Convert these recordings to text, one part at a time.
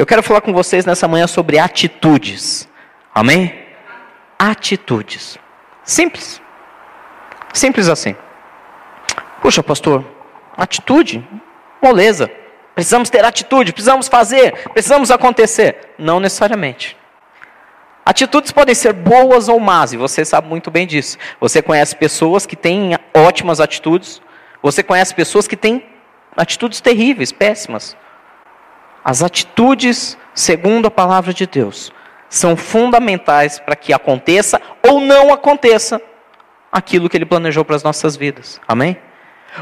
Eu quero falar com vocês nessa manhã sobre atitudes. Amém? Atitudes. Simples. Simples assim. Puxa, pastor, atitude, moleza. Precisamos ter atitude, precisamos fazer, precisamos acontecer. Não necessariamente. Atitudes podem ser boas ou más, e você sabe muito bem disso. Você conhece pessoas que têm ótimas atitudes, você conhece pessoas que têm atitudes terríveis, péssimas. As atitudes, segundo a palavra de Deus, são fundamentais para que aconteça ou não aconteça aquilo que ele planejou para as nossas vidas. Amém?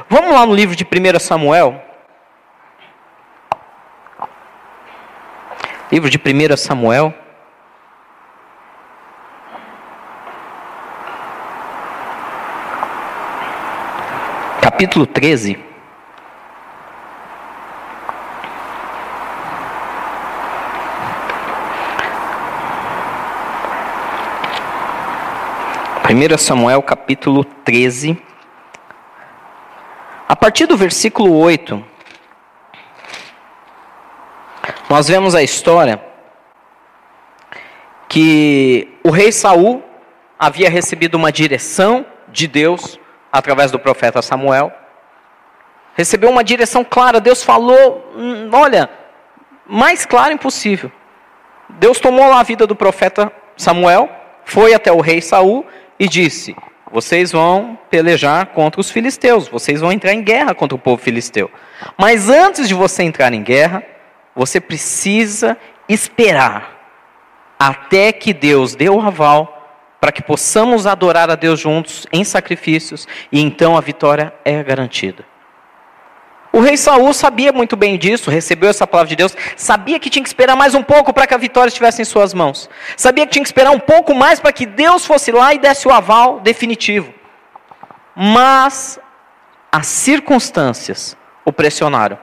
Vamos lá no livro de 1 Samuel. Livro de 1 Samuel. Capítulo 13. Primeiro Samuel capítulo 13. A partir do versículo 8, nós vemos a história que o rei Saul havia recebido uma direção de Deus através do profeta Samuel. Recebeu uma direção clara, Deus falou, hum, olha, mais claro impossível. Deus tomou lá a vida do profeta Samuel, foi até o rei Saul e disse: Vocês vão pelejar contra os filisteus, vocês vão entrar em guerra contra o povo filisteu. Mas antes de você entrar em guerra, você precisa esperar até que Deus dê o aval para que possamos adorar a Deus juntos em sacrifícios e então a vitória é garantida. O rei Saul sabia muito bem disso, recebeu essa palavra de Deus, sabia que tinha que esperar mais um pouco para que a vitória estivesse em suas mãos. Sabia que tinha que esperar um pouco mais para que Deus fosse lá e desse o aval definitivo. Mas as circunstâncias o pressionaram.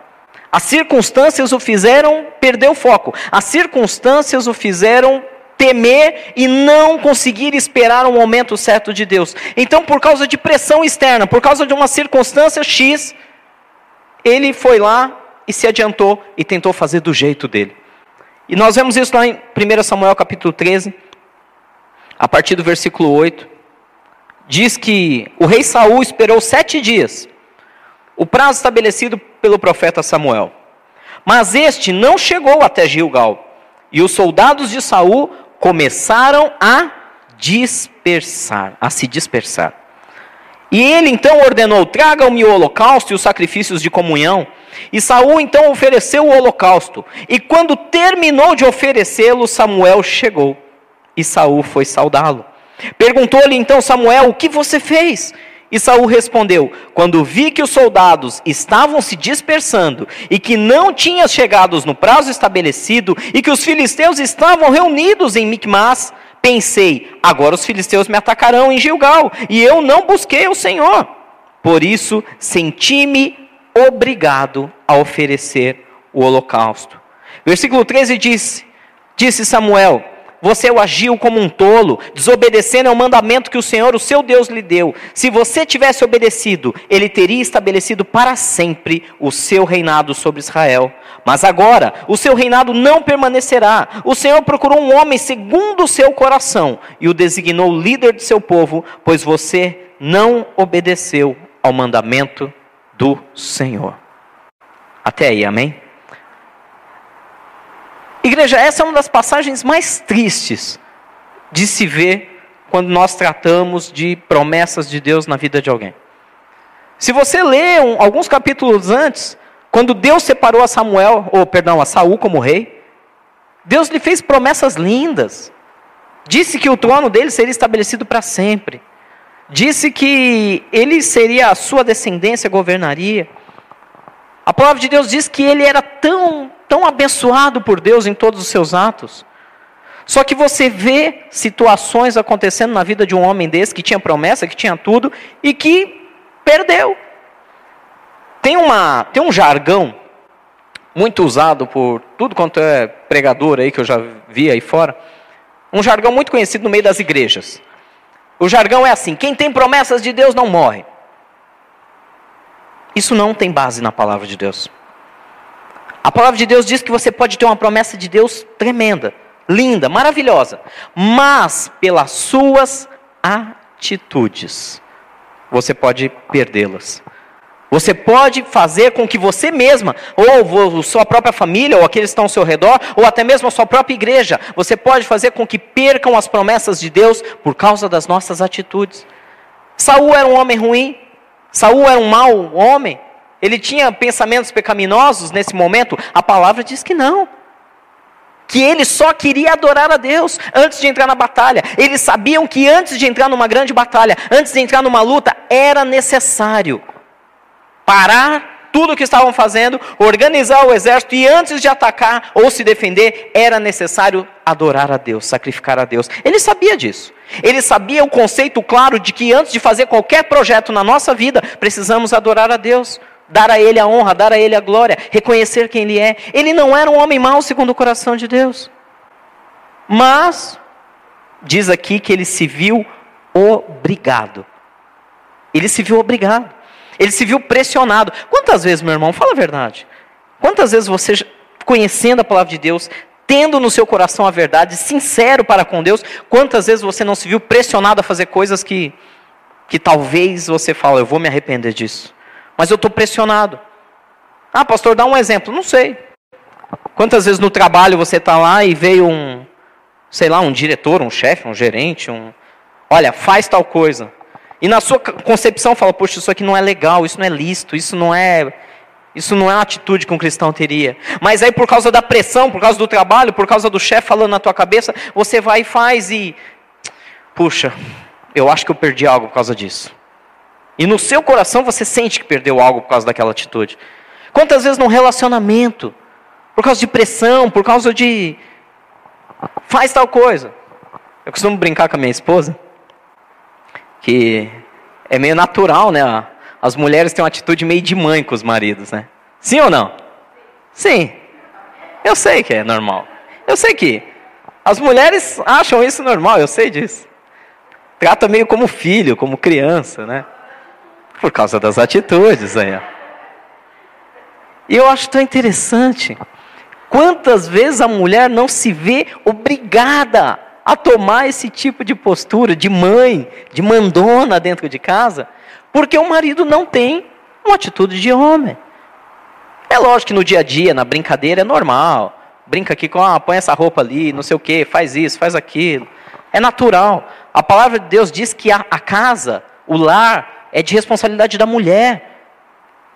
As circunstâncias o fizeram perder o foco. As circunstâncias o fizeram temer e não conseguir esperar o momento certo de Deus. Então, por causa de pressão externa, por causa de uma circunstância X, ele foi lá e se adiantou e tentou fazer do jeito dele. E nós vemos isso lá em 1 Samuel capítulo 13, a partir do versículo 8. Diz que o rei Saul esperou sete dias, o prazo estabelecido pelo profeta Samuel. Mas este não chegou até Gilgal. E os soldados de Saul começaram a dispersar, a se dispersar. E ele então ordenou: tragam-me o holocausto e os sacrifícios de comunhão. E Saul então ofereceu o holocausto. E quando terminou de oferecê-lo, Samuel chegou. E Saul foi saudá-lo. Perguntou-lhe então Samuel: O que você fez? E Saul respondeu: Quando vi que os soldados estavam se dispersando e que não tinham chegado no prazo estabelecido e que os filisteus estavam reunidos em Micmas, Pensei, agora os filisteus me atacarão em Gilgal, e eu não busquei o Senhor. Por isso, senti-me obrigado a oferecer o holocausto. Versículo 13 diz: Disse Samuel: você o agiu como um tolo, desobedecendo ao mandamento que o Senhor, o seu Deus, lhe deu. Se você tivesse obedecido, ele teria estabelecido para sempre o seu reinado sobre Israel. Mas agora, o seu reinado não permanecerá. O Senhor procurou um homem segundo o seu coração e o designou líder de seu povo, pois você não obedeceu ao mandamento do Senhor. Até aí, amém? Igreja, essa é uma das passagens mais tristes de se ver quando nós tratamos de promessas de Deus na vida de alguém. Se você lê um, alguns capítulos antes, quando Deus separou a Samuel, ou perdão, a Saul como rei, Deus lhe fez promessas lindas. Disse que o trono dele seria estabelecido para sempre. Disse que ele seria a sua descendência governaria. A palavra de Deus diz que ele era tão tão abençoado por Deus em todos os seus atos. Só que você vê situações acontecendo na vida de um homem desse que tinha promessa, que tinha tudo e que perdeu. Tem, uma, tem um jargão muito usado por tudo quanto é pregador aí que eu já vi aí fora. Um jargão muito conhecido no meio das igrejas. O jargão é assim: quem tem promessas de Deus não morre. Isso não tem base na palavra de Deus. A palavra de Deus diz que você pode ter uma promessa de Deus tremenda, linda, maravilhosa, mas pelas suas atitudes você pode perdê-las. Você pode fazer com que você mesma, ou sua própria família, ou aqueles que estão ao seu redor, ou até mesmo a sua própria igreja, você pode fazer com que percam as promessas de Deus por causa das nossas atitudes. Saul era um homem ruim, Saul era um mau homem, ele tinha pensamentos pecaminosos nesse momento? A palavra diz que não. Que ele só queria adorar a Deus antes de entrar na batalha. Eles sabiam que antes de entrar numa grande batalha, antes de entrar numa luta, era necessário parar tudo o que estavam fazendo, organizar o exército e antes de atacar ou se defender, era necessário adorar a Deus, sacrificar a Deus. Ele sabia disso. Ele sabia o conceito claro de que antes de fazer qualquer projeto na nossa vida, precisamos adorar a Deus dar a Ele a honra, dar a Ele a glória, reconhecer quem Ele é. Ele não era um homem mau segundo o coração de Deus. Mas, diz aqui que ele se viu obrigado. Ele se viu obrigado. Ele se viu pressionado. Quantas vezes, meu irmão, fala a verdade. Quantas vezes você, conhecendo a palavra de Deus, tendo no seu coração a verdade, sincero para com Deus, quantas vezes você não se viu pressionado a fazer coisas que, que talvez você fale, eu vou me arrepender disso mas eu estou pressionado. Ah, pastor, dá um exemplo. Não sei. Quantas vezes no trabalho você está lá e veio um, sei lá, um diretor, um chefe, um gerente, um. Olha, faz tal coisa. E na sua concepção fala, poxa, isso aqui não é legal, isso não é lícito, isso não é. Isso não é uma atitude que um cristão teria. Mas aí, por causa da pressão, por causa do trabalho, por causa do chefe falando na tua cabeça, você vai e faz e. Puxa, eu acho que eu perdi algo por causa disso. E no seu coração você sente que perdeu algo por causa daquela atitude. Quantas vezes num relacionamento, por causa de pressão, por causa de. faz tal coisa. Eu costumo brincar com a minha esposa, que é meio natural, né? As mulheres têm uma atitude meio de mãe com os maridos, né? Sim ou não? Sim. Eu sei que é normal. Eu sei que as mulheres acham isso normal, eu sei disso. Trata meio como filho, como criança, né? Por causa das atitudes aí. E eu acho tão interessante. Quantas vezes a mulher não se vê obrigada a tomar esse tipo de postura de mãe, de mandona dentro de casa, porque o marido não tem uma atitude de homem. É lógico que no dia a dia, na brincadeira, é normal. Brinca aqui com, ah, põe essa roupa ali, não sei o que, faz isso, faz aquilo. É natural. A palavra de Deus diz que a, a casa, o lar, é de responsabilidade da mulher.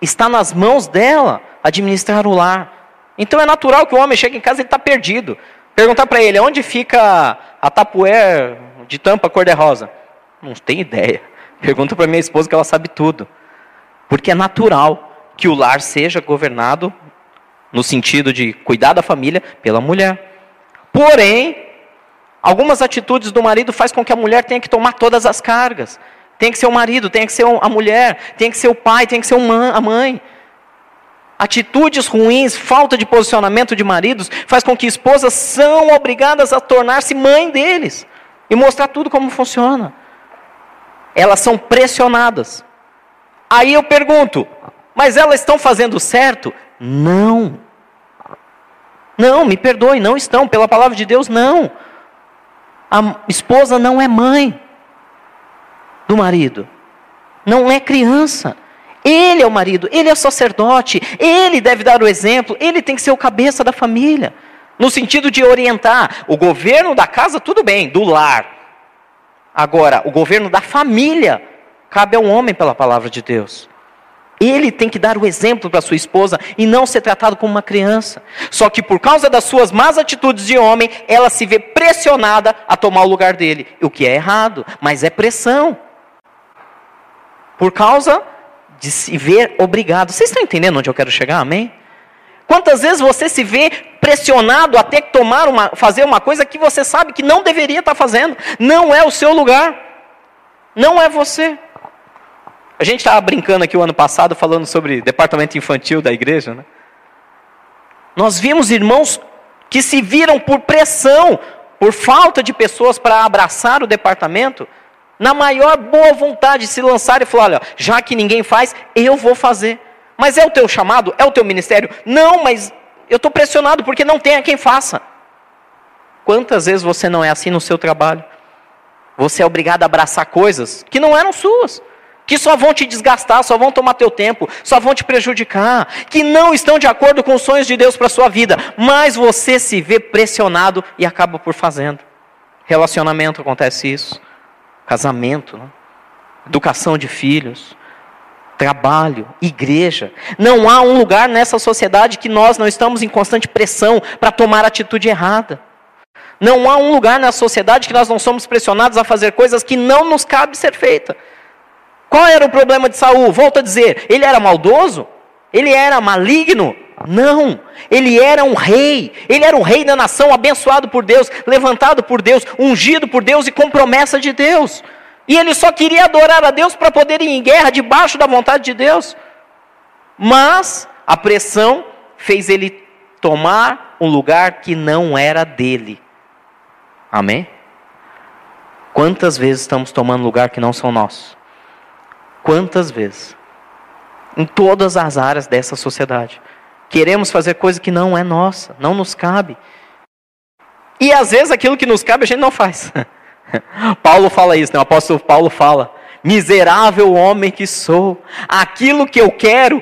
Está nas mãos dela administrar o lar. Então é natural que o homem chegue em casa e está perdido. Perguntar para ele, onde fica a tapué de tampa cor-de-rosa? Não tem ideia. Pergunta para minha esposa que ela sabe tudo. Porque é natural que o lar seja governado no sentido de cuidar da família pela mulher. Porém, algumas atitudes do marido faz com que a mulher tenha que tomar todas as cargas. Tem que ser o marido, tem que ser a mulher, tem que ser o pai, tem que ser a mãe. Atitudes ruins, falta de posicionamento de maridos, faz com que esposas são obrigadas a tornar-se mãe deles e mostrar tudo como funciona. Elas são pressionadas. Aí eu pergunto, mas elas estão fazendo certo? Não. Não, me perdoe, não estão. Pela palavra de Deus, não. A esposa não é mãe do marido. Não é criança. Ele é o marido, ele é o sacerdote, ele deve dar o exemplo, ele tem que ser o cabeça da família. No sentido de orientar. O governo da casa, tudo bem, do lar. Agora, o governo da família cabe ao homem pela palavra de Deus. Ele tem que dar o exemplo para sua esposa e não ser tratado como uma criança. Só que por causa das suas más atitudes de homem, ela se vê pressionada a tomar o lugar dele. O que é errado, mas é pressão. Por causa de se ver obrigado. Vocês estão entendendo onde eu quero chegar? Amém? Quantas vezes você se vê pressionado a ter que tomar uma, fazer uma coisa que você sabe que não deveria estar fazendo? Não é o seu lugar. Não é você. A gente estava brincando aqui o ano passado falando sobre departamento infantil da igreja, né? Nós vimos irmãos que se viram por pressão, por falta de pessoas para abraçar o departamento, na maior boa vontade, se lançar e falar: olha, já que ninguém faz, eu vou fazer. Mas é o teu chamado? É o teu ministério? Não, mas Eu estou pressionado porque não tem a quem faça. Quantas vezes você não é assim no seu trabalho? Você é obrigado a abraçar coisas que não eram suas, que só vão te desgastar, só vão tomar teu tempo, só vão te prejudicar, que não estão de acordo com os sonhos de Deus para sua vida, mas você se vê pressionado e acaba por fazendo. Relacionamento acontece isso, casamento, né? educação de filhos, trabalho, igreja. Não há um lugar nessa sociedade que nós não estamos em constante pressão para tomar atitude errada. Não há um lugar na sociedade que nós não somos pressionados a fazer coisas que não nos cabe ser feita. Qual era o problema de Saul? Volto a dizer, ele era maldoso? Ele era maligno? Não, ele era um rei, ele era um rei da nação, abençoado por Deus, levantado por Deus, ungido por Deus e com promessa de Deus. E ele só queria adorar a Deus para poder ir em guerra debaixo da vontade de Deus. Mas a pressão fez ele tomar um lugar que não era dele. Amém? Quantas vezes estamos tomando lugar que não são nossos? Quantas vezes? Em todas as áreas dessa sociedade. Queremos fazer coisa que não é nossa, não nos cabe. E às vezes aquilo que nos cabe a gente não faz. Paulo fala isso, né? o apóstolo Paulo fala: Miserável homem que sou, aquilo que eu quero,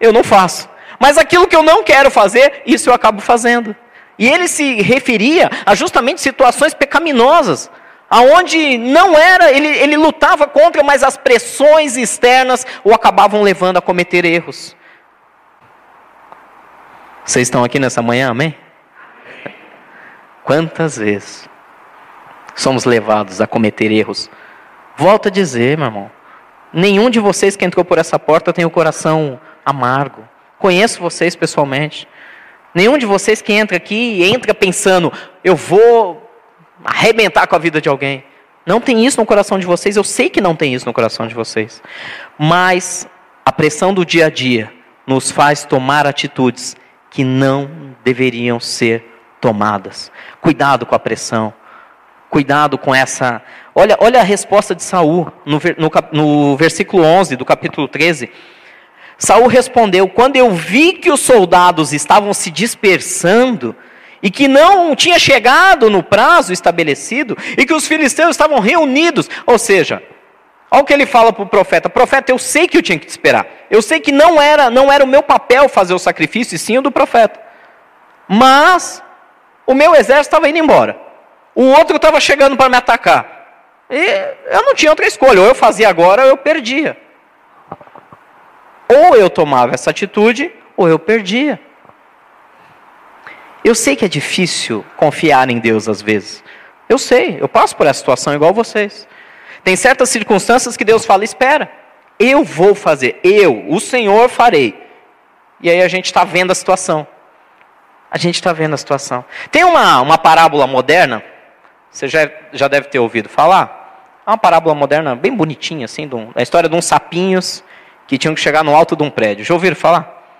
eu não faço. Mas aquilo que eu não quero fazer, isso eu acabo fazendo. E ele se referia a justamente situações pecaminosas, aonde não era, ele, ele lutava contra, mas as pressões externas o acabavam levando a cometer erros. Vocês estão aqui nessa manhã, amém? Quantas vezes somos levados a cometer erros? Volto a dizer, meu irmão, nenhum de vocês que entrou por essa porta tem o coração amargo. Conheço vocês pessoalmente. Nenhum de vocês que entra aqui entra pensando, eu vou arrebentar com a vida de alguém. Não tem isso no coração de vocês, eu sei que não tem isso no coração de vocês. Mas a pressão do dia a dia nos faz tomar atitudes que não deveriam ser tomadas. Cuidado com a pressão. Cuidado com essa. Olha, olha a resposta de Saul no, no, no versículo 11 do capítulo 13. Saul respondeu: Quando eu vi que os soldados estavam se dispersando e que não tinha chegado no prazo estabelecido e que os filisteus estavam reunidos, ou seja, olha o que ele fala para o profeta: Profeta, eu sei que eu tinha que te esperar. Eu sei que não era, não era o meu papel fazer o sacrifício, e sim o do profeta. Mas o meu exército estava indo embora. O outro estava chegando para me atacar. E eu não tinha outra escolha, ou eu fazia agora ou eu perdia. Ou eu tomava essa atitude, ou eu perdia. Eu sei que é difícil confiar em Deus às vezes. Eu sei, eu passo por essa situação igual vocês. Tem certas circunstâncias que Deus fala: espera, eu vou fazer, eu, o Senhor, farei. E aí a gente está vendo a situação. A gente está vendo a situação. Tem uma, uma parábola moderna, você já, já deve ter ouvido falar. É uma parábola moderna bem bonitinha, assim, da história de uns sapinhos que tinham que chegar no alto de um prédio. Já ouviram falar?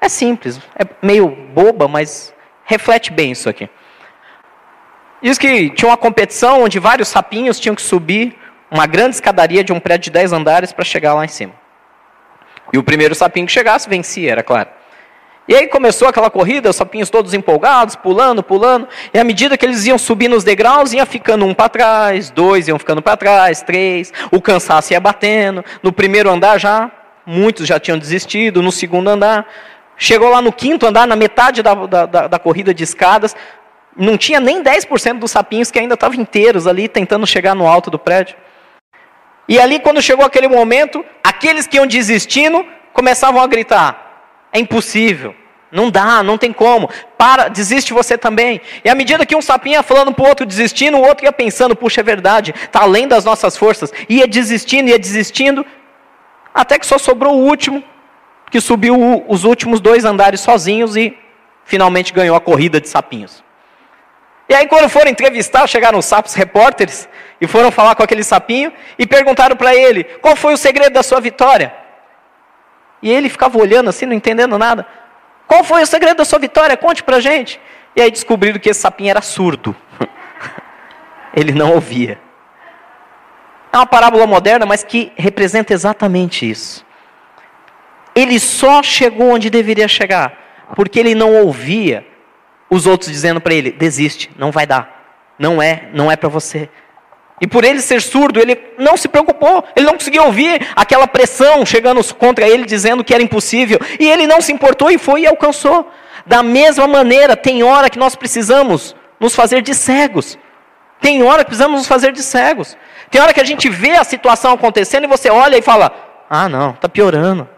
É simples, é meio boba, mas reflete bem isso aqui. Diz que tinha uma competição onde vários sapinhos tinham que subir uma grande escadaria de um prédio de 10 andares para chegar lá em cima. E o primeiro sapinho que chegasse vencia, era claro. E aí começou aquela corrida, os sapinhos todos empolgados, pulando, pulando. E à medida que eles iam subindo os degraus, ia ficando um para trás, dois iam ficando para trás, três. O cansaço ia batendo. No primeiro andar já muitos já tinham desistido, no segundo andar. Chegou lá no quinto andar, na metade da, da, da, da corrida de escadas, não tinha nem 10% dos sapinhos que ainda estavam inteiros ali, tentando chegar no alto do prédio. E ali, quando chegou aquele momento, aqueles que iam desistindo começavam a gritar: é impossível, não dá, não tem como, para, desiste você também. E à medida que um sapinho ia falando para o outro desistindo, o outro ia pensando: puxa, é verdade, está além das nossas forças, ia desistindo, ia desistindo, até que só sobrou o último, que subiu os últimos dois andares sozinhos e finalmente ganhou a corrida de sapinhos. E aí, quando foram entrevistar, chegaram os sapos repórteres e foram falar com aquele sapinho e perguntaram para ele qual foi o segredo da sua vitória. E ele ficava olhando assim, não entendendo nada. Qual foi o segredo da sua vitória? Conte para gente. E aí descobriram que esse sapinho era surdo. ele não ouvia. É uma parábola moderna, mas que representa exatamente isso. Ele só chegou onde deveria chegar, porque ele não ouvia os outros dizendo para ele: desiste, não vai dar, não é, não é para você. E por ele ser surdo, ele não se preocupou, ele não conseguia ouvir aquela pressão chegando contra ele, dizendo que era impossível, e ele não se importou e foi e alcançou. Da mesma maneira, tem hora que nós precisamos nos fazer de cegos. Tem hora que precisamos nos fazer de cegos. Tem hora que a gente vê a situação acontecendo e você olha e fala: Ah, não, está piorando.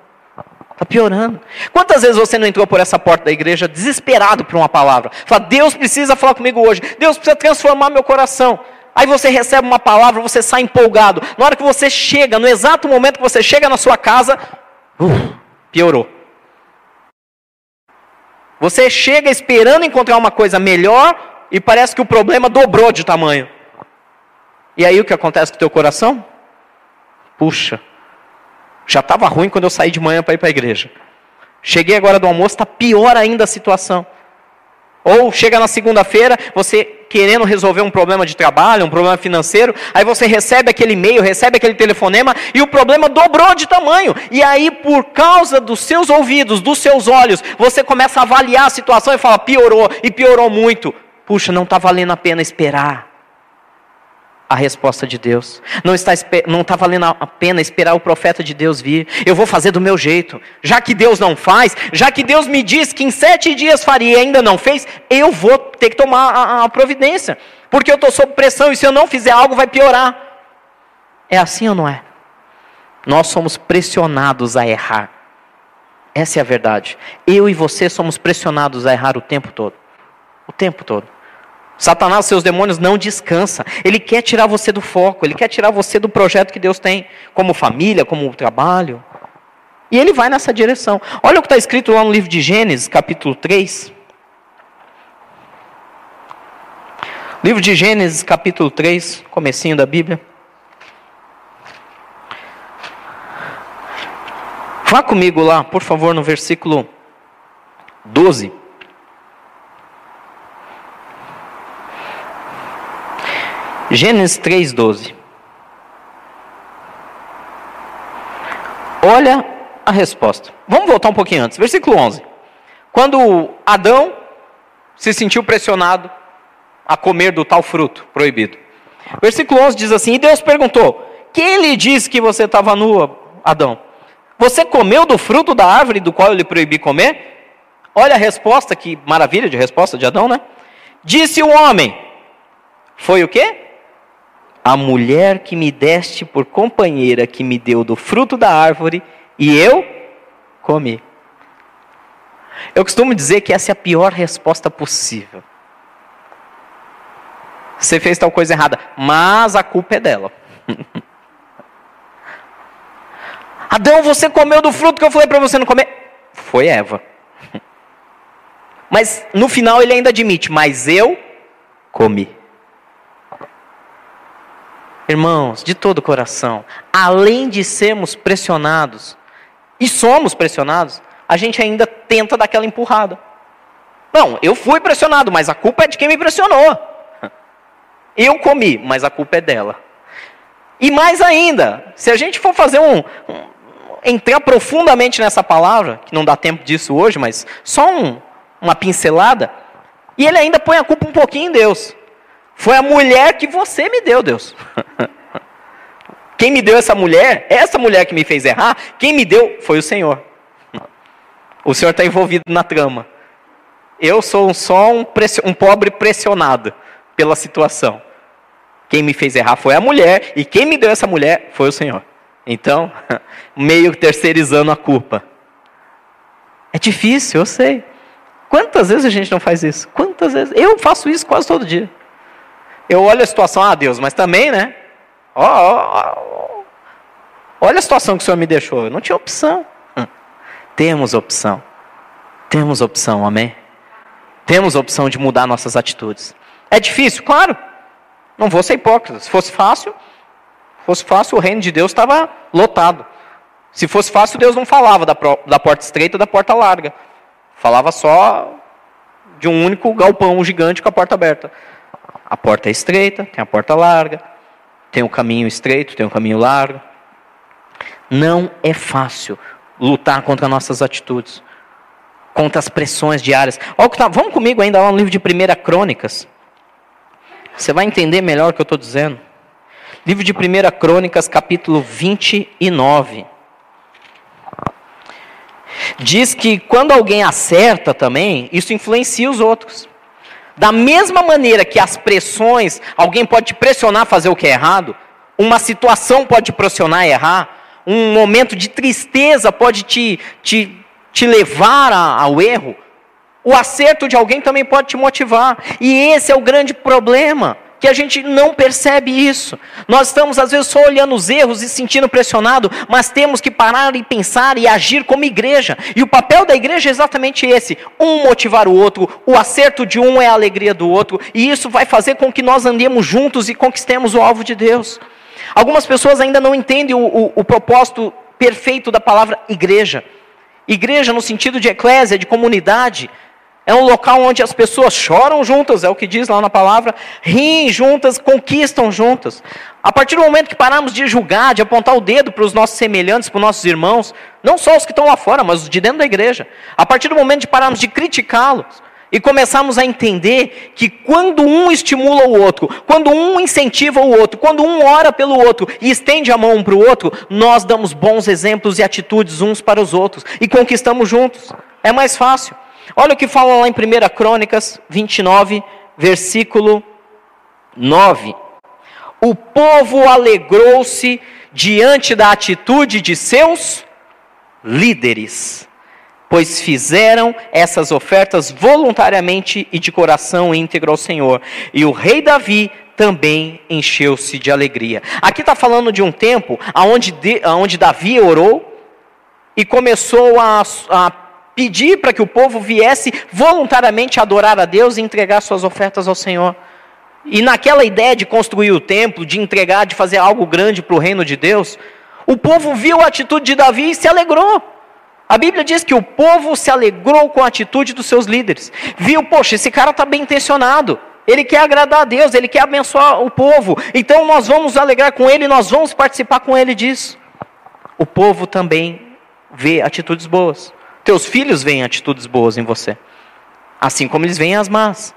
Está piorando. Quantas vezes você não entrou por essa porta da igreja desesperado por uma palavra? Fala, Deus precisa falar comigo hoje. Deus precisa transformar meu coração. Aí você recebe uma palavra, você sai empolgado. Na hora que você chega, no exato momento que você chega na sua casa, uh, piorou. Você chega esperando encontrar uma coisa melhor e parece que o problema dobrou de tamanho. E aí o que acontece com o teu coração? Puxa, já estava ruim quando eu saí de manhã para ir para a igreja. Cheguei agora do almoço, está pior ainda a situação. Ou chega na segunda-feira, você querendo resolver um problema de trabalho, um problema financeiro, aí você recebe aquele e-mail, recebe aquele telefonema e o problema dobrou de tamanho. E aí, por causa dos seus ouvidos, dos seus olhos, você começa a avaliar a situação e fala: piorou, e piorou muito. Puxa, não está valendo a pena esperar a resposta de Deus. Não está, não está valendo a pena esperar o profeta de Deus vir. Eu vou fazer do meu jeito. Já que Deus não faz, já que Deus me diz que em sete dias faria e ainda não fez, eu vou ter que tomar a, a providência. Porque eu estou sob pressão e se eu não fizer algo vai piorar. É assim ou não é? Nós somos pressionados a errar. Essa é a verdade. Eu e você somos pressionados a errar o tempo todo. O tempo todo. Satanás, seus demônios, não descansa. Ele quer tirar você do foco, ele quer tirar você do projeto que Deus tem, como família, como trabalho. E ele vai nessa direção. Olha o que está escrito lá no livro de Gênesis, capítulo 3. Livro de Gênesis, capítulo 3, comecinho da Bíblia. Vá comigo lá, por favor, no versículo 12. Gênesis 3,12. Olha a resposta. Vamos voltar um pouquinho antes. Versículo 11. Quando Adão se sentiu pressionado a comer do tal fruto proibido. Versículo 11 diz assim: E Deus perguntou: Quem lhe disse que você estava nua, Adão? Você comeu do fruto da árvore do qual eu lhe proibi comer? Olha a resposta, que maravilha de resposta de Adão, né? Disse o homem: Foi o quê? A mulher que me deste por companheira, que me deu do fruto da árvore, e eu comi. Eu costumo dizer que essa é a pior resposta possível. Você fez tal coisa errada, mas a culpa é dela. Adão, você comeu do fruto que eu falei para você não comer? Foi Eva. Mas no final ele ainda admite, mas eu comi. Irmãos, de todo o coração, além de sermos pressionados, e somos pressionados, a gente ainda tenta dar aquela empurrada. Não, eu fui pressionado, mas a culpa é de quem me pressionou. Eu comi, mas a culpa é dela. E mais ainda, se a gente for fazer um, entrar profundamente nessa palavra, que não dá tempo disso hoje, mas só um, uma pincelada, e ele ainda põe a culpa um pouquinho em Deus. Foi a mulher que você me deu, Deus. Quem me deu essa mulher, essa mulher que me fez errar, quem me deu foi o Senhor. O Senhor está envolvido na trama. Eu sou só um, um pobre pressionado pela situação. Quem me fez errar foi a mulher, e quem me deu essa mulher foi o Senhor. Então, meio terceirizando a culpa. É difícil, eu sei. Quantas vezes a gente não faz isso? Quantas vezes? Eu faço isso quase todo dia. Eu olho a situação, ah, Deus, mas também, né? Ó, ó, ó, olha a situação que o Senhor me deixou. Eu não tinha opção. Hum. Temos opção. Temos opção, amém? Temos opção de mudar nossas atitudes. É difícil? Claro. Não vou ser hipócrita. Se fosse fácil, fosse fácil, o reino de Deus estava lotado. Se fosse fácil, Deus não falava da, da porta estreita ou da porta larga. Falava só de um único galpão gigante com a porta aberta. A porta é estreita, tem a porta larga, tem o caminho estreito, tem o caminho largo. Não é fácil lutar contra nossas atitudes, contra as pressões diárias. Tá, vamos comigo ainda lá no livro de 1 Crônicas. Você vai entender melhor o que eu estou dizendo. Livro de 1 Crônicas, capítulo 29. Diz que quando alguém acerta também, isso influencia os outros. Da mesma maneira que as pressões, alguém pode te pressionar a fazer o que é errado, uma situação pode te pressionar a errar, um momento de tristeza pode te, te, te levar a, ao erro, o acerto de alguém também pode te motivar. E esse é o grande problema que a gente não percebe isso. Nós estamos, às vezes, só olhando os erros e sentindo pressionado, mas temos que parar e pensar e agir como igreja. E o papel da igreja é exatamente esse: um motivar o outro, o acerto de um é a alegria do outro, e isso vai fazer com que nós andemos juntos e conquistemos o alvo de Deus. Algumas pessoas ainda não entendem o, o, o propósito perfeito da palavra igreja. Igreja, no sentido de eclésia, de comunidade, é um local onde as pessoas choram juntas, é o que diz lá na palavra, riem juntas, conquistam juntas. A partir do momento que paramos de julgar, de apontar o dedo para os nossos semelhantes, para os nossos irmãos, não só os que estão lá fora, mas os de dentro da igreja. A partir do momento de pararmos de criticá-los e começarmos a entender que quando um estimula o outro, quando um incentiva o outro, quando um ora pelo outro e estende a mão um para o outro, nós damos bons exemplos e atitudes uns para os outros e conquistamos juntos. É mais fácil. Olha o que fala lá em 1 Crônicas 29, versículo 9. O povo alegrou-se diante da atitude de seus líderes, pois fizeram essas ofertas voluntariamente e de coração íntegro ao Senhor. E o rei Davi também encheu-se de alegria. Aqui está falando de um tempo onde, onde Davi orou e começou a, a pedir para que o povo viesse voluntariamente adorar a Deus e entregar suas ofertas ao Senhor. E naquela ideia de construir o templo, de entregar, de fazer algo grande para o reino de Deus, o povo viu a atitude de Davi e se alegrou. A Bíblia diz que o povo se alegrou com a atitude dos seus líderes. Viu, poxa, esse cara está bem intencionado. Ele quer agradar a Deus, ele quer abençoar o povo. Então nós vamos alegrar com ele, nós vamos participar com ele disso. O povo também vê atitudes boas. Teus filhos veem atitudes boas em você, assim como eles veem as más.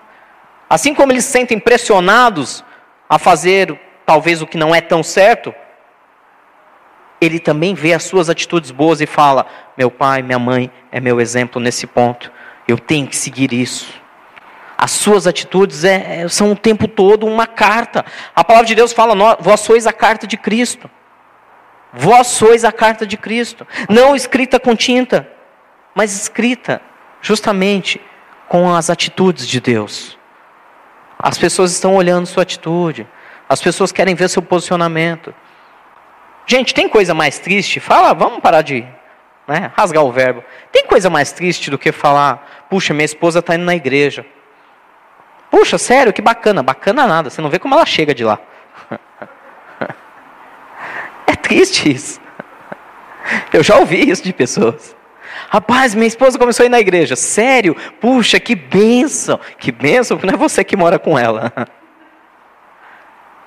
Assim como eles se sentem pressionados a fazer talvez o que não é tão certo, ele também vê as suas atitudes boas e fala: meu pai, minha mãe é meu exemplo nesse ponto, eu tenho que seguir isso. As suas atitudes é, é são o tempo todo uma carta. A palavra de Deus fala: vós sois a carta de Cristo. Vós sois a carta de Cristo, não escrita com tinta, mas escrita justamente com as atitudes de Deus. As pessoas estão olhando sua atitude, as pessoas querem ver seu posicionamento. Gente, tem coisa mais triste? Fala, vamos parar de né, rasgar o verbo. Tem coisa mais triste do que falar, puxa, minha esposa está indo na igreja. Puxa, sério, que bacana. Bacana nada, você não vê como ela chega de lá. É triste isso. Eu já ouvi isso de pessoas. Rapaz, minha esposa começou a ir na igreja. Sério? Puxa, que bênção. Que bênção, porque não é você que mora com ela.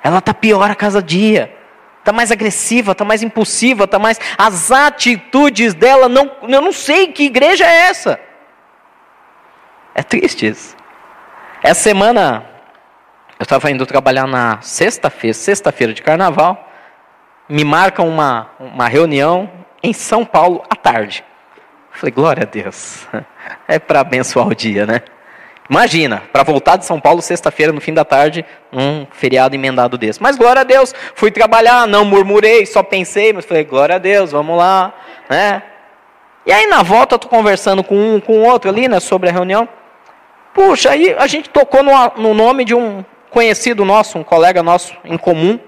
Ela está pior a cada dia. Está mais agressiva, está mais impulsiva, está mais. As atitudes dela, não, eu não sei que igreja é essa. É triste isso. Essa semana, eu estava indo trabalhar na sexta-feira, sexta-feira de carnaval. Me marcam uma, uma reunião em São Paulo à tarde. Falei, glória a Deus. É para abençoar o dia, né? Imagina, para voltar de São Paulo sexta-feira no fim da tarde, um feriado emendado desse. Mas glória a Deus, fui trabalhar, não murmurei, só pensei, mas falei, glória a Deus, vamos lá, né? E aí na volta eu tô conversando com um, com outro ali, né, sobre a reunião. Puxa, aí a gente tocou no, no nome de um conhecido nosso, um colega nosso em comum.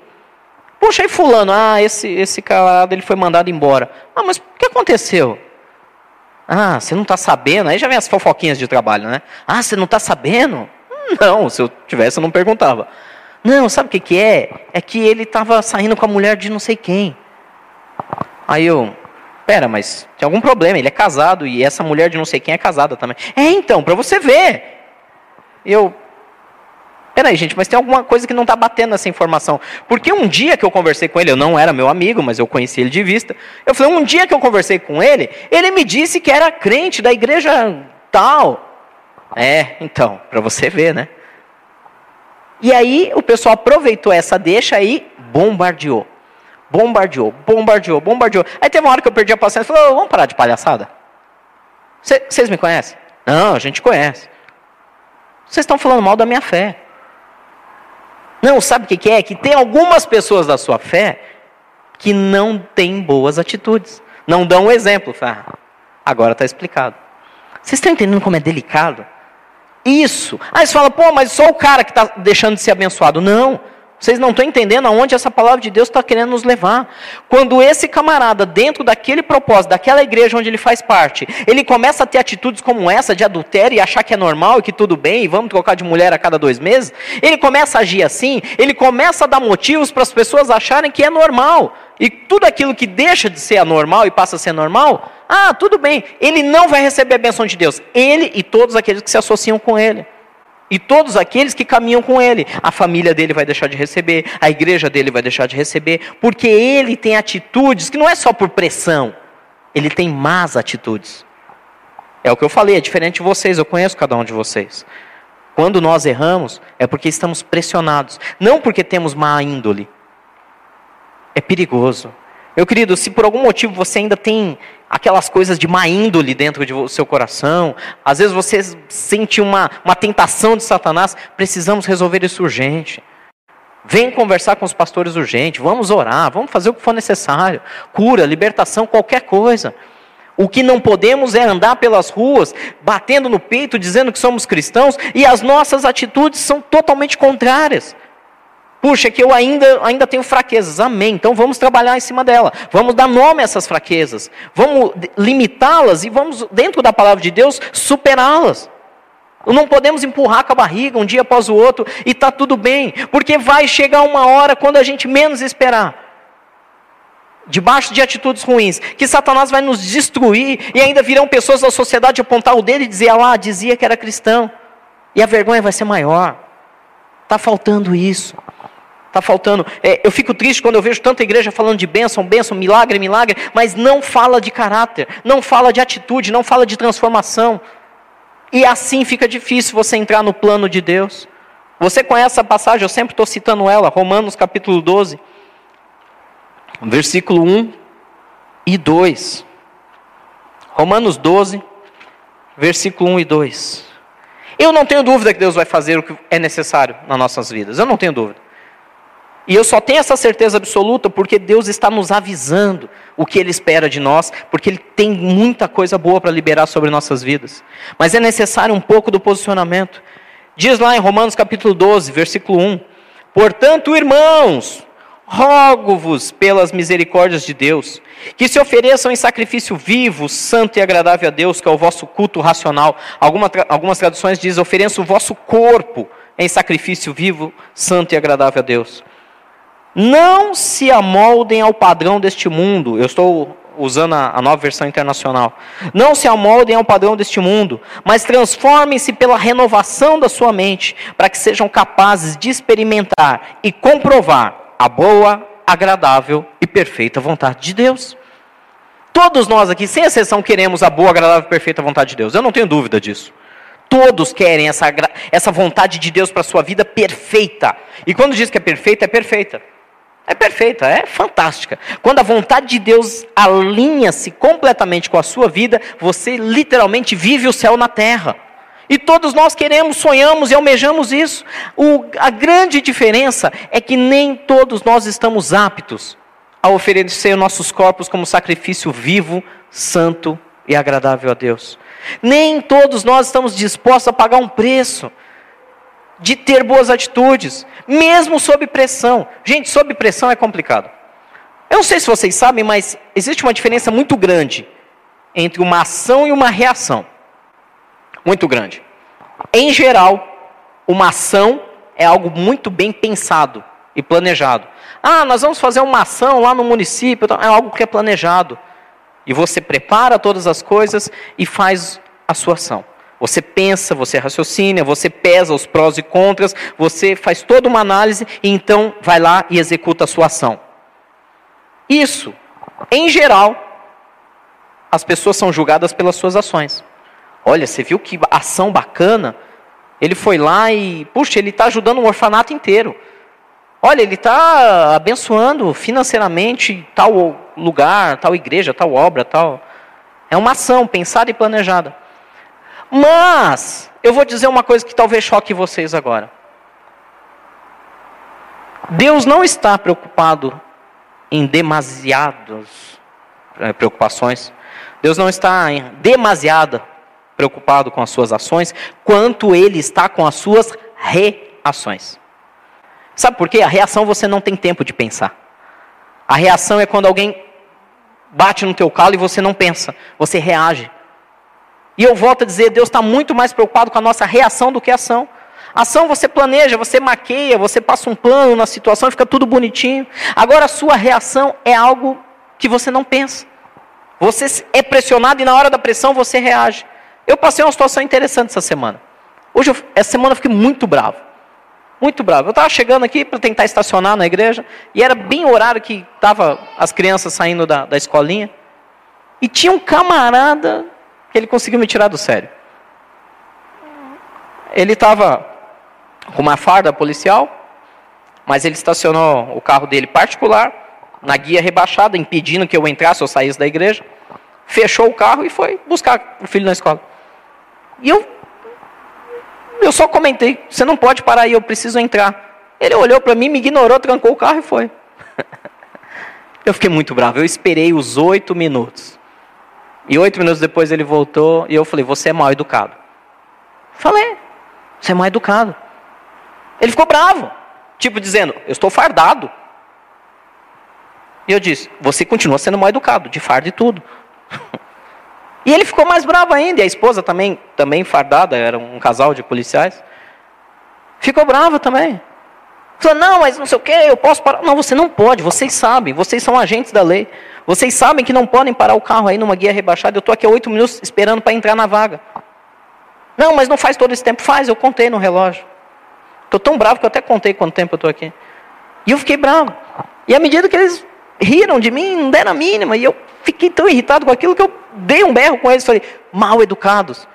Puxa, aí fulano, ah, esse, esse camarada ele foi mandado embora. Ah, mas o que aconteceu? Ah, você não está sabendo? Aí já vem as fofoquinhas de trabalho, né? Ah, você não está sabendo? Não, se eu tivesse eu não perguntava. Não, sabe o que, que é? É que ele estava saindo com a mulher de não sei quem. Aí eu, pera, mas tem algum problema, ele é casado e essa mulher de não sei quem é casada também. É então, para você ver. Eu, Peraí, gente, mas tem alguma coisa que não está batendo nessa informação. Porque um dia que eu conversei com ele, eu não era meu amigo, mas eu conheci ele de vista. Eu falei, um dia que eu conversei com ele, ele me disse que era crente da igreja Tal. É, então, para você ver, né? E aí o pessoal aproveitou essa deixa aí, bombardeou. Bombardeou, bombardeou, bombardeou. Aí teve uma hora que eu perdi a paciência e falei, vamos parar de palhaçada. Vocês me conhecem? Não, a gente conhece. Vocês estão falando mal da minha fé. Não, sabe o que é? Que tem algumas pessoas da sua fé que não têm boas atitudes. Não dão um exemplo. Ah, agora está explicado. Vocês estão entendendo como é delicado? Isso. Aí você fala, pô, mas só o cara que está deixando de ser abençoado. Não. Vocês não estão entendendo aonde essa palavra de Deus está querendo nos levar. Quando esse camarada, dentro daquele propósito, daquela igreja onde ele faz parte, ele começa a ter atitudes como essa de adultério e achar que é normal e que tudo bem, e vamos trocar de mulher a cada dois meses, ele começa a agir assim, ele começa a dar motivos para as pessoas acharem que é normal. E tudo aquilo que deixa de ser anormal e passa a ser normal, ah, tudo bem, ele não vai receber a benção de Deus. Ele e todos aqueles que se associam com ele. E todos aqueles que caminham com ele. A família dele vai deixar de receber, a igreja dele vai deixar de receber, porque ele tem atitudes que não é só por pressão, ele tem más atitudes. É o que eu falei, é diferente de vocês, eu conheço cada um de vocês. Quando nós erramos, é porque estamos pressionados, não porque temos má índole. É perigoso. Meu querido, se por algum motivo você ainda tem aquelas coisas de má índole dentro do seu coração, às vezes você sente uma, uma tentação de Satanás, precisamos resolver isso urgente. Vem conversar com os pastores urgente, vamos orar, vamos fazer o que for necessário. Cura, libertação, qualquer coisa. O que não podemos é andar pelas ruas, batendo no peito, dizendo que somos cristãos, e as nossas atitudes são totalmente contrárias. Puxa, que eu ainda, ainda tenho fraquezas. Amém. Então vamos trabalhar em cima dela. Vamos dar nome a essas fraquezas. Vamos limitá-las e vamos, dentro da palavra de Deus, superá-las. Não podemos empurrar com a barriga um dia após o outro e está tudo bem, porque vai chegar uma hora quando a gente menos esperar debaixo de atitudes ruins, que Satanás vai nos destruir e ainda virão pessoas da sociedade apontar o dedo e dizer, ah lá, dizia que era cristão. E a vergonha vai ser maior. Está faltando isso. Está faltando. É, eu fico triste quando eu vejo tanta igreja falando de bênção, bênção, milagre, milagre, mas não fala de caráter, não fala de atitude, não fala de transformação. E assim fica difícil você entrar no plano de Deus. Você conhece a passagem, eu sempre estou citando ela, Romanos capítulo 12, versículo 1 e 2. Romanos 12, versículo 1 e 2. Eu não tenho dúvida que Deus vai fazer o que é necessário nas nossas vidas, eu não tenho dúvida. E eu só tenho essa certeza absoluta porque Deus está nos avisando o que Ele espera de nós, porque Ele tem muita coisa boa para liberar sobre nossas vidas. Mas é necessário um pouco do posicionamento. Diz lá em Romanos capítulo 12, versículo 1: Portanto, irmãos, rogo-vos pelas misericórdias de Deus, que se ofereçam em sacrifício vivo, santo e agradável a Deus, que é o vosso culto racional. Alguma, algumas traduções dizem: ofereça o vosso corpo em sacrifício vivo, santo e agradável a Deus. Não se amoldem ao padrão deste mundo. Eu estou usando a, nova versão internacional. Não se amoldem ao padrão deste mundo, mas transformem-se pela renovação da sua mente, para que sejam capazes de experimentar e comprovar a boa, agradável e perfeita vontade de Deus. Todos nós aqui, sem exceção, queremos a boa, agradável e perfeita vontade de Deus. Eu não tenho dúvida disso. Todos querem essa, essa vontade de Deus para a sua vida perfeita. E quando diz que é perfeita, é perfeita. É perfeita, é fantástica. Quando a vontade de Deus alinha-se completamente com a sua vida, você literalmente vive o céu na terra. E todos nós queremos, sonhamos e almejamos isso. O, a grande diferença é que nem todos nós estamos aptos a oferecer nossos corpos como sacrifício vivo, santo e agradável a Deus. Nem todos nós estamos dispostos a pagar um preço de ter boas atitudes, mesmo sob pressão. Gente, sob pressão é complicado. Eu não sei se vocês sabem, mas existe uma diferença muito grande entre uma ação e uma reação. Muito grande. Em geral, uma ação é algo muito bem pensado e planejado. Ah, nós vamos fazer uma ação lá no município, é algo que é planejado. E você prepara todas as coisas e faz a sua ação. Você pensa, você raciocina, você pesa os prós e contras, você faz toda uma análise e então vai lá e executa a sua ação. Isso, em geral, as pessoas são julgadas pelas suas ações. Olha, você viu que ação bacana? Ele foi lá e, puxa, ele está ajudando um orfanato inteiro. Olha, ele está abençoando financeiramente tal lugar, tal igreja, tal obra, tal. É uma ação pensada e planejada. Mas, eu vou dizer uma coisa que talvez choque vocês agora. Deus não está preocupado em demasiadas eh, preocupações. Deus não está em demasiada preocupado com as suas ações, quanto ele está com as suas reações. Sabe por quê? A reação você não tem tempo de pensar. A reação é quando alguém bate no teu calo e você não pensa, você reage. E eu volto a dizer, Deus está muito mais preocupado com a nossa reação do que ação. Ação você planeja, você maqueia, você passa um plano na situação, fica tudo bonitinho. Agora a sua reação é algo que você não pensa. Você é pressionado e na hora da pressão você reage. Eu passei uma situação interessante essa semana. Hoje, eu, essa semana eu fiquei muito bravo. Muito bravo. Eu estava chegando aqui para tentar estacionar na igreja, e era bem o horário que estavam as crianças saindo da, da escolinha. E tinha um camarada ele conseguiu me tirar do sério. Ele estava com uma farda policial, mas ele estacionou o carro dele particular na guia rebaixada, impedindo que eu entrasse ou saísse da igreja. Fechou o carro e foi buscar o filho na escola. E eu eu só comentei, você não pode parar aí, eu preciso entrar. Ele olhou para mim, me ignorou, trancou o carro e foi. eu fiquei muito bravo. Eu esperei os oito minutos. E oito minutos depois ele voltou e eu falei, você é mal educado. Falei, você é mal educado. Ele ficou bravo, tipo dizendo: Eu estou fardado. E eu disse: Você continua sendo mal educado, de fardo e tudo. e ele ficou mais bravo ainda, e a esposa também, também fardada, era um casal de policiais. Ficou brava também. Falou: Não, mas não sei o que, eu posso parar. Não, você não pode, vocês sabem, vocês são agentes da lei. Vocês sabem que não podem parar o carro aí numa guia rebaixada. Eu estou aqui há oito minutos esperando para entrar na vaga. Não, mas não faz todo esse tempo. Faz, eu contei no relógio. Estou tão bravo que eu até contei quanto tempo eu estou aqui. E eu fiquei bravo. E à medida que eles riram de mim, não deram a mínima. E eu fiquei tão irritado com aquilo que eu dei um berro com eles. Falei, mal educados.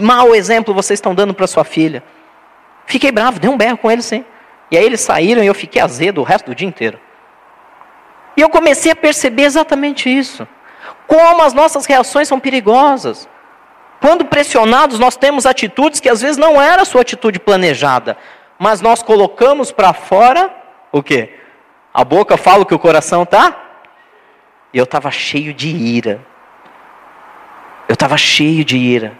Mau exemplo vocês estão dando para sua filha. Fiquei bravo, dei um berro com eles sim. E aí eles saíram e eu fiquei azedo o resto do dia inteiro. E eu comecei a perceber exatamente isso. Como as nossas reações são perigosas. Quando pressionados, nós temos atitudes que às vezes não era a sua atitude planejada, mas nós colocamos para fora o quê? A boca fala o que o coração tá? E eu estava cheio de ira. Eu estava cheio de ira.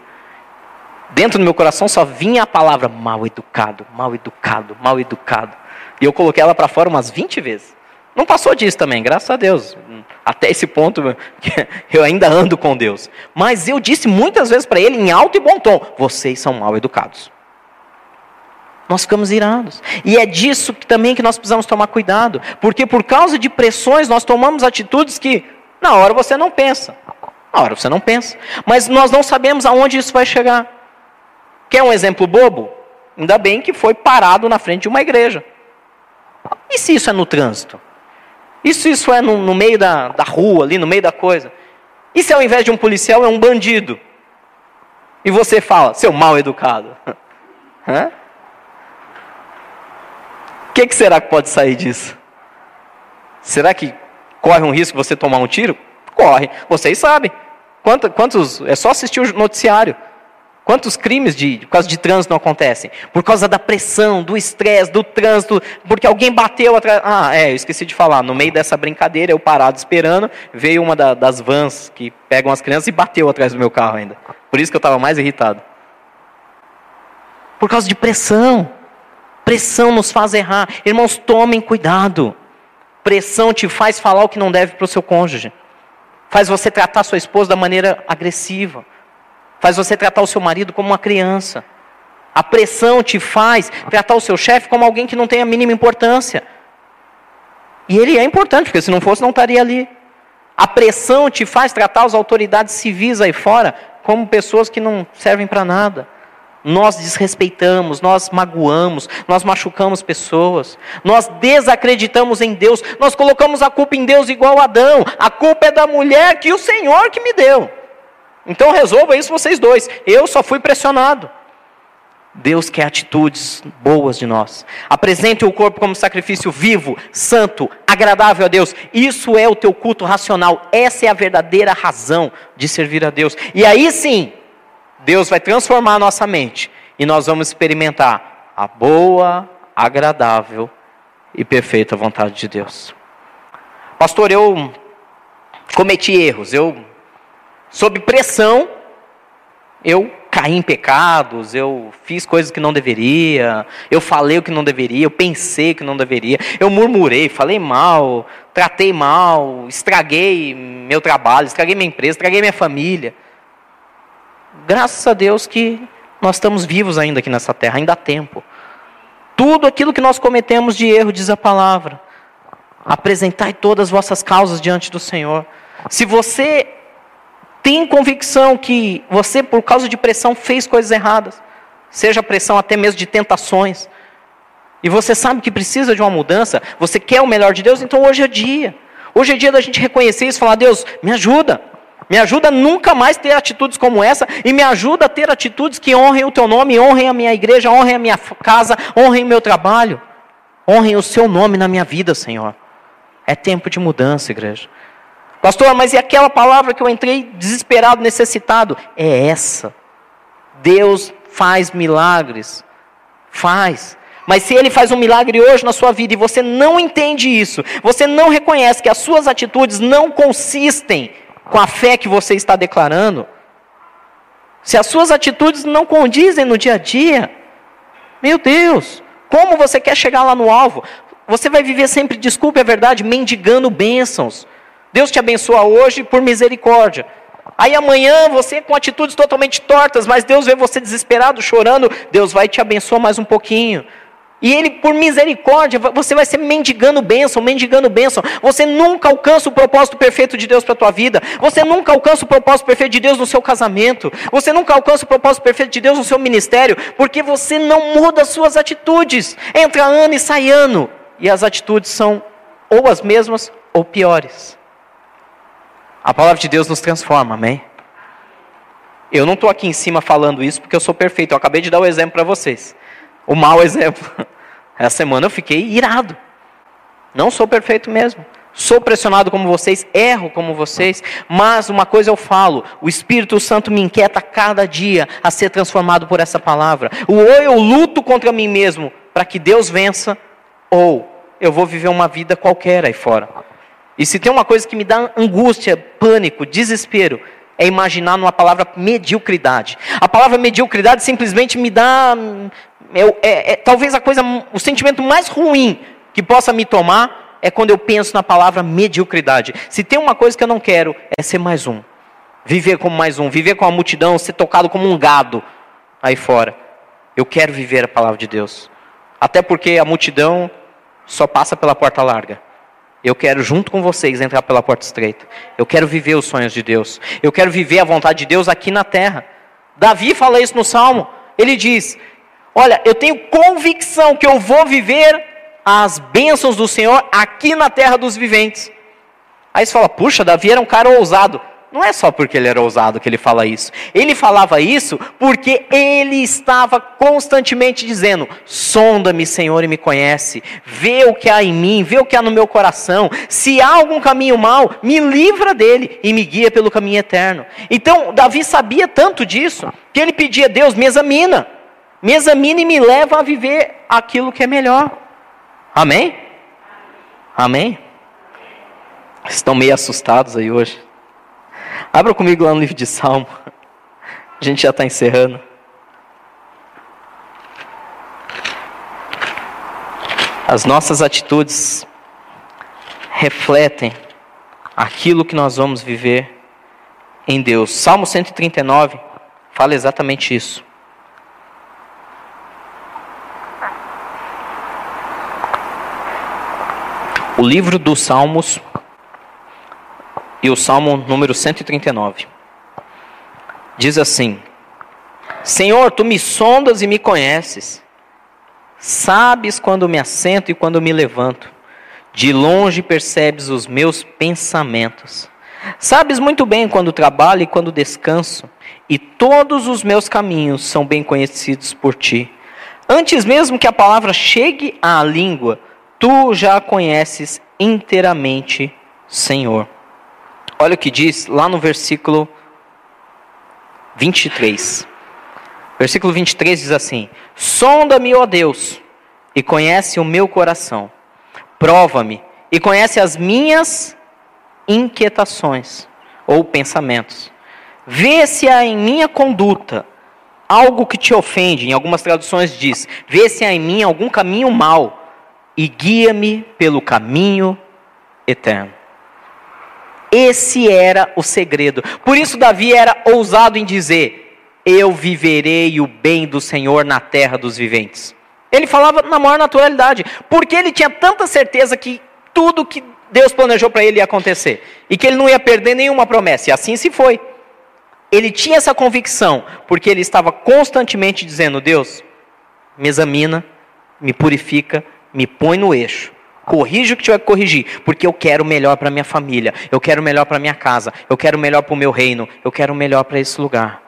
Dentro do meu coração só vinha a palavra mal educado, mal educado, mal educado. E eu coloquei ela para fora umas 20 vezes. Não passou disso também, graças a Deus. Até esse ponto eu ainda ando com Deus. Mas eu disse muitas vezes para ele, em alto e bom tom: vocês são mal educados nós ficamos irados. E é disso que, também que nós precisamos tomar cuidado, porque por causa de pressões nós tomamos atitudes que na hora você não pensa. Na hora você não pensa, mas nós não sabemos aonde isso vai chegar. Quer um exemplo bobo? Ainda bem que foi parado na frente de uma igreja. E se isso é no trânsito? Se isso é no, no meio da, da rua, ali no meio da coisa? E se ao invés de um policial é um bandido? E você fala, seu mal educado. O que, que será que pode sair disso? Será que corre um risco você tomar um tiro? Corre. Vocês sabem. Quantos, quantos é só assistir o noticiário. Quantos crimes de, por causa de trânsito não acontecem? Por causa da pressão, do estresse, do trânsito, porque alguém bateu atrás. Ah, é, eu esqueci de falar. No meio dessa brincadeira, eu parado esperando, veio uma da, das vans que pegam as crianças e bateu atrás do meu carro ainda. Por isso que eu estava mais irritado. Por causa de pressão. Pressão nos faz errar. Irmãos, tomem cuidado. Pressão te faz falar o que não deve para o seu cônjuge. Faz você tratar sua esposa da maneira agressiva. Faz você tratar o seu marido como uma criança. A pressão te faz tratar o seu chefe como alguém que não tem a mínima importância. E ele é importante, porque se não fosse, não estaria ali. A pressão te faz tratar as autoridades civis aí fora como pessoas que não servem para nada nós desrespeitamos, nós magoamos, nós machucamos pessoas, nós desacreditamos em Deus, nós colocamos a culpa em Deus igual Adão. A culpa é da mulher que o Senhor que me deu. Então resolva isso vocês dois. Eu só fui pressionado. Deus quer atitudes boas de nós. Apresente o corpo como sacrifício vivo, santo, agradável a Deus. Isso é o teu culto racional. Essa é a verdadeira razão de servir a Deus. E aí sim, Deus vai transformar a nossa mente e nós vamos experimentar a boa, agradável e perfeita vontade de Deus. Pastor, eu cometi erros. Eu sob pressão eu caí em pecados, eu fiz coisas que não deveria, eu falei o que não deveria, eu pensei o que não deveria, eu murmurei, falei mal, tratei mal, estraguei meu trabalho, estraguei minha empresa, estraguei minha família. Graças a Deus que nós estamos vivos ainda aqui nessa terra, ainda há tempo. Tudo aquilo que nós cometemos de erro, diz a palavra. Apresentai todas as vossas causas diante do Senhor. Se você tem convicção que você, por causa de pressão, fez coisas erradas, seja pressão até mesmo de tentações, e você sabe que precisa de uma mudança, você quer o melhor de Deus, então hoje é dia. Hoje é dia da gente reconhecer isso e falar: Deus, me ajuda. Me ajuda a nunca mais ter atitudes como essa e me ajuda a ter atitudes que honrem o teu nome, honrem a minha igreja, honrem a minha casa, honrem o meu trabalho, honrem o seu nome na minha vida, Senhor. É tempo de mudança, igreja. Pastor, mas e aquela palavra que eu entrei desesperado, necessitado? É essa. Deus faz milagres. Faz. Mas se ele faz um milagre hoje na sua vida e você não entende isso, você não reconhece que as suas atitudes não consistem com a fé que você está declarando, se as suas atitudes não condizem no dia a dia, meu Deus, como você quer chegar lá no alvo? Você vai viver sempre, desculpe a verdade, mendigando bênçãos. Deus te abençoa hoje por misericórdia. Aí amanhã você com atitudes totalmente tortas, mas Deus vê você desesperado, chorando, Deus vai te abençoar mais um pouquinho. E ele, por misericórdia, você vai ser mendigando bênção, mendigando bênção. Você nunca alcança o propósito perfeito de Deus para a tua vida. Você nunca alcança o propósito perfeito de Deus no seu casamento. Você nunca alcança o propósito perfeito de Deus no seu ministério, porque você não muda as suas atitudes. Entra ano e sai ano. E as atitudes são ou as mesmas ou piores. A palavra de Deus nos transforma, amém? Eu não estou aqui em cima falando isso porque eu sou perfeito. Eu acabei de dar o exemplo para vocês. O mau exemplo. Essa semana eu fiquei irado. Não sou perfeito mesmo. Sou pressionado como vocês, erro como vocês, mas uma coisa eu falo: o Espírito Santo me inquieta cada dia a ser transformado por essa palavra. Ou eu luto contra mim mesmo para que Deus vença, ou eu vou viver uma vida qualquer aí fora. E se tem uma coisa que me dá angústia, pânico, desespero, é imaginar numa palavra mediocridade. A palavra mediocridade simplesmente me dá. É, é, é, talvez a coisa, o sentimento mais ruim que possa me tomar é quando eu penso na palavra mediocridade. Se tem uma coisa que eu não quero, é ser mais um. Viver como mais um, viver com a multidão, ser tocado como um gado aí fora. Eu quero viver a palavra de Deus. Até porque a multidão só passa pela porta larga. Eu quero, junto com vocês, entrar pela porta estreita. Eu quero viver os sonhos de Deus. Eu quero viver a vontade de Deus aqui na terra. Davi fala isso no Salmo. Ele diz: Olha, eu tenho convicção que eu vou viver as bênçãos do Senhor aqui na terra dos viventes. Aí você fala: Puxa, Davi era um cara ousado. Não é só porque ele era ousado que ele fala isso. Ele falava isso porque ele estava constantemente dizendo: Sonda-me, Senhor, e me conhece. Vê o que há em mim, vê o que há no meu coração. Se há algum caminho mau, me livra dele e me guia pelo caminho eterno. Então, Davi sabia tanto disso que ele pedia a Deus: me examina. Me examina e me leva a viver aquilo que é melhor. Amém? Amém? Estão meio assustados aí hoje. Abra comigo lá no livro de Salmo. A gente já está encerrando. As nossas atitudes refletem aquilo que nós vamos viver em Deus. Salmo 139 fala exatamente isso. O livro dos Salmos e o Salmo número 139. Diz assim: Senhor, tu me sondas e me conheces. Sabes quando me assento e quando me levanto. De longe percebes os meus pensamentos. Sabes muito bem quando trabalho e quando descanso, e todos os meus caminhos são bem conhecidos por ti. Antes mesmo que a palavra chegue à língua, tu já a conheces inteiramente, Senhor. Olha o que diz lá no versículo 23. Versículo 23 diz assim: Sonda-me, ó Deus, e conhece o meu coração. Prova-me e conhece as minhas inquietações ou pensamentos. Vê se há em minha conduta algo que te ofende. Em algumas traduções diz: Vê se há em mim algum caminho mau e guia-me pelo caminho eterno. Esse era o segredo. Por isso Davi era ousado em dizer: Eu viverei o bem do Senhor na terra dos viventes. Ele falava na maior naturalidade, porque ele tinha tanta certeza que tudo que Deus planejou para ele ia acontecer e que ele não ia perder nenhuma promessa. E assim se foi. Ele tinha essa convicção, porque ele estava constantemente dizendo: Deus, me examina, me purifica, me põe no eixo. Corrija o que tiver que corrigir, porque eu quero o melhor para minha família, eu quero o melhor para minha casa, eu quero o melhor para o meu reino, eu quero o melhor para esse lugar.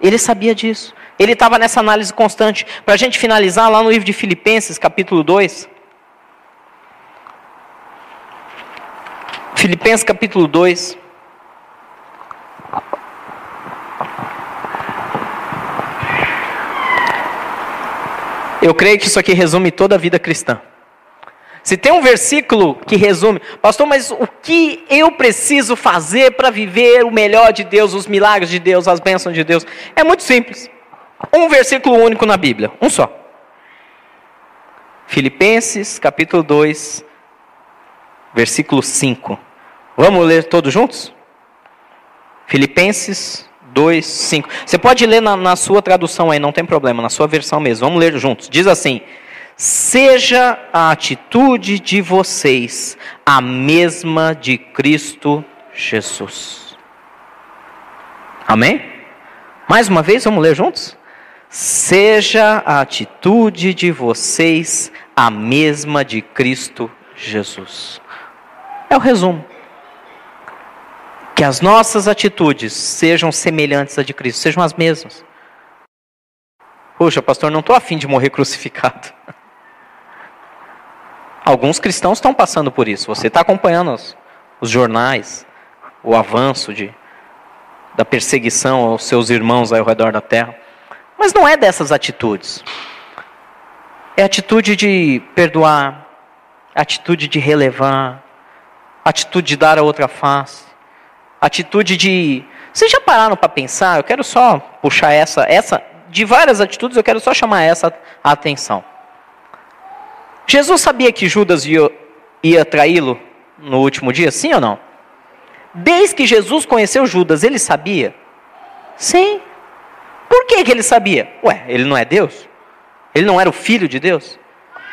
Ele sabia disso. Ele estava nessa análise constante. Para a gente finalizar, lá no livro de Filipenses, capítulo 2. Filipenses, capítulo 2. Eu creio que isso aqui resume toda a vida cristã. Se tem um versículo que resume, pastor, mas o que eu preciso fazer para viver o melhor de Deus, os milagres de Deus, as bênçãos de Deus? É muito simples. Um versículo único na Bíblia, um só. Filipenses, capítulo 2, versículo 5. Vamos ler todos juntos? Filipenses 2, 5. Você pode ler na, na sua tradução aí, não tem problema, na sua versão mesmo. Vamos ler juntos. Diz assim: Seja a atitude de vocês a mesma de Cristo Jesus. Amém? Mais uma vez, vamos ler juntos? Seja a atitude de vocês a mesma de Cristo Jesus. É o resumo que as nossas atitudes sejam semelhantes à de Cristo, sejam as mesmas. Puxa, pastor, não estou afim de morrer crucificado. Alguns cristãos estão passando por isso. Você está acompanhando os, os, jornais, o avanço de, da perseguição aos seus irmãos ao redor da terra. Mas não é dessas atitudes. É atitude de perdoar, atitude de relevar, atitude de dar a outra face, atitude de. Vocês já pararam para pensar? Eu quero só puxar essa, essa, de várias atitudes, eu quero só chamar essa atenção. Jesus sabia que Judas ia, ia traí-lo no último dia, sim ou não? Desde que Jesus conheceu Judas, ele sabia? Sim. Por que, que ele sabia? Ué, ele não é Deus? Ele não era o filho de Deus?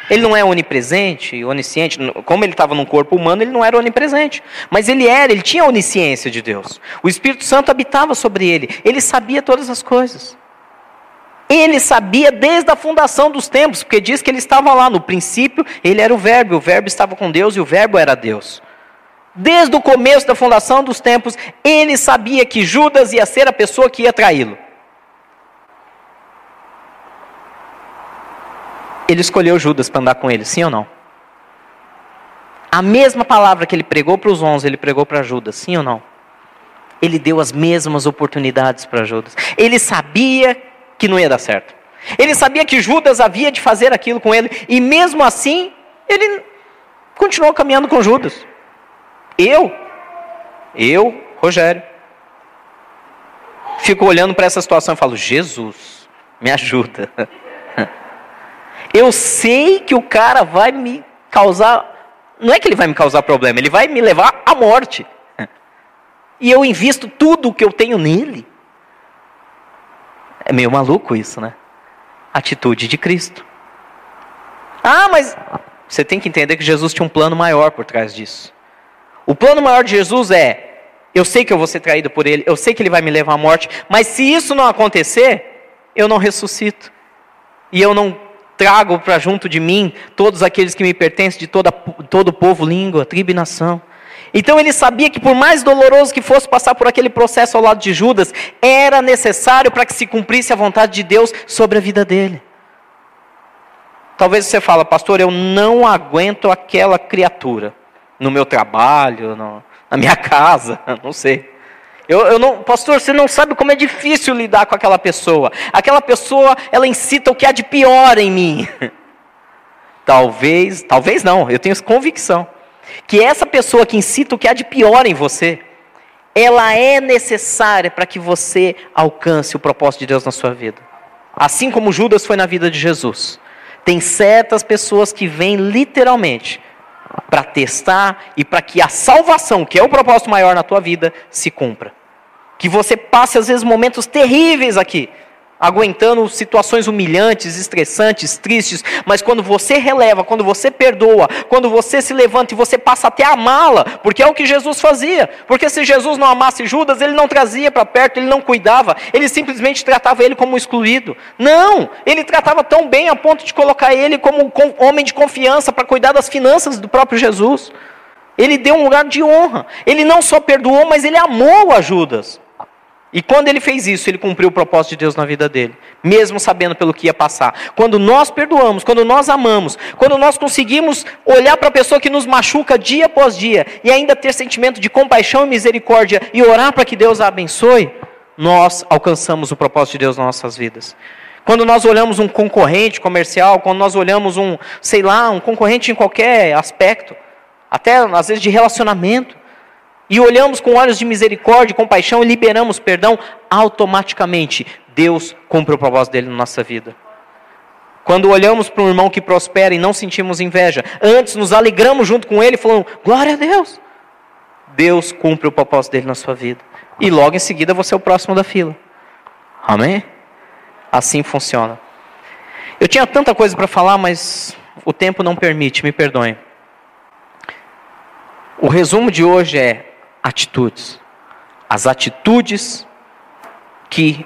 Ele não é onipresente, onisciente. Como ele estava num corpo humano, ele não era onipresente. Mas ele era, ele tinha a onisciência de Deus. O Espírito Santo habitava sobre ele. Ele sabia todas as coisas. Ele sabia desde a fundação dos tempos, porque diz que ele estava lá. No princípio, ele era o Verbo. O Verbo estava com Deus e o Verbo era Deus. Desde o começo da fundação dos tempos, ele sabia que Judas ia ser a pessoa que ia traí-lo. ele escolheu Judas para andar com ele, sim ou não? A mesma palavra que ele pregou para os onze, ele pregou para Judas, sim ou não? Ele deu as mesmas oportunidades para Judas. Ele sabia que não ia dar certo. Ele sabia que Judas havia de fazer aquilo com ele, e mesmo assim, ele continuou caminhando com Judas. Eu, eu, Rogério, fico olhando para essa situação e falo: Jesus, me ajuda. eu sei que o cara vai me causar. Não é que ele vai me causar problema, ele vai me levar à morte. E eu invisto tudo o que eu tenho nele. É meio maluco isso, né? Atitude de Cristo. Ah, mas você tem que entender que Jesus tinha um plano maior por trás disso. O plano maior de Jesus é: eu sei que eu vou ser traído por ele, eu sei que ele vai me levar à morte, mas se isso não acontecer, eu não ressuscito. E eu não trago para junto de mim todos aqueles que me pertencem de toda, todo o povo, língua, tribo e nação. Então ele sabia que por mais doloroso que fosse passar por aquele processo ao lado de Judas, era necessário para que se cumprisse a vontade de Deus sobre a vida dele. Talvez você fale, pastor, eu não aguento aquela criatura no meu trabalho, no, na minha casa, não sei. Eu, eu, não, pastor, você não sabe como é difícil lidar com aquela pessoa. Aquela pessoa, ela incita o que há de pior em mim. Talvez, talvez não, eu tenho convicção que essa pessoa que incita o que há de pior em você, ela é necessária para que você alcance o propósito de Deus na sua vida. Assim como Judas foi na vida de Jesus. Tem certas pessoas que vêm literalmente para testar e para que a salvação, que é o propósito maior na tua vida, se cumpra. Que você passe às vezes momentos terríveis aqui, aguentando situações humilhantes, estressantes, tristes, mas quando você releva, quando você perdoa, quando você se levanta e você passa até a amá-la, porque é o que Jesus fazia. Porque se Jesus não amasse Judas, ele não trazia para perto, ele não cuidava, ele simplesmente tratava ele como excluído. Não, ele tratava tão bem a ponto de colocar ele como homem de confiança para cuidar das finanças do próprio Jesus. Ele deu um lugar de honra. Ele não só perdoou, mas ele amou a Judas. E quando ele fez isso, ele cumpriu o propósito de Deus na vida dele, mesmo sabendo pelo que ia passar. Quando nós perdoamos, quando nós amamos, quando nós conseguimos olhar para a pessoa que nos machuca dia após dia e ainda ter sentimento de compaixão e misericórdia e orar para que Deus a abençoe, nós alcançamos o propósito de Deus nas nossas vidas. Quando nós olhamos um concorrente comercial, quando nós olhamos um, sei lá, um concorrente em qualquer aspecto, até às vezes de relacionamento, e olhamos com olhos de misericórdia e compaixão e liberamos perdão, automaticamente Deus cumpre o propósito dele na nossa vida. Quando olhamos para um irmão que prospera e não sentimos inveja, antes nos alegramos junto com ele, falando: Glória a Deus. Deus cumpre o propósito dele na sua vida. E logo em seguida você é o próximo da fila. Amém? Assim funciona. Eu tinha tanta coisa para falar, mas o tempo não permite, me perdoem. O resumo de hoje é: atitudes. As atitudes que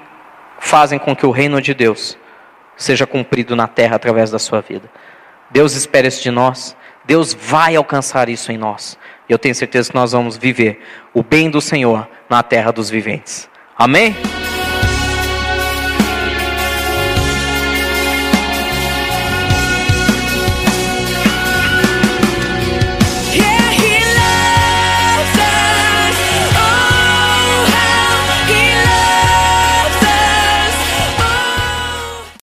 fazem com que o reino de Deus seja cumprido na terra através da sua vida. Deus espera isso de nós. Deus vai alcançar isso em nós. E eu tenho certeza que nós vamos viver o bem do Senhor na terra dos viventes. Amém?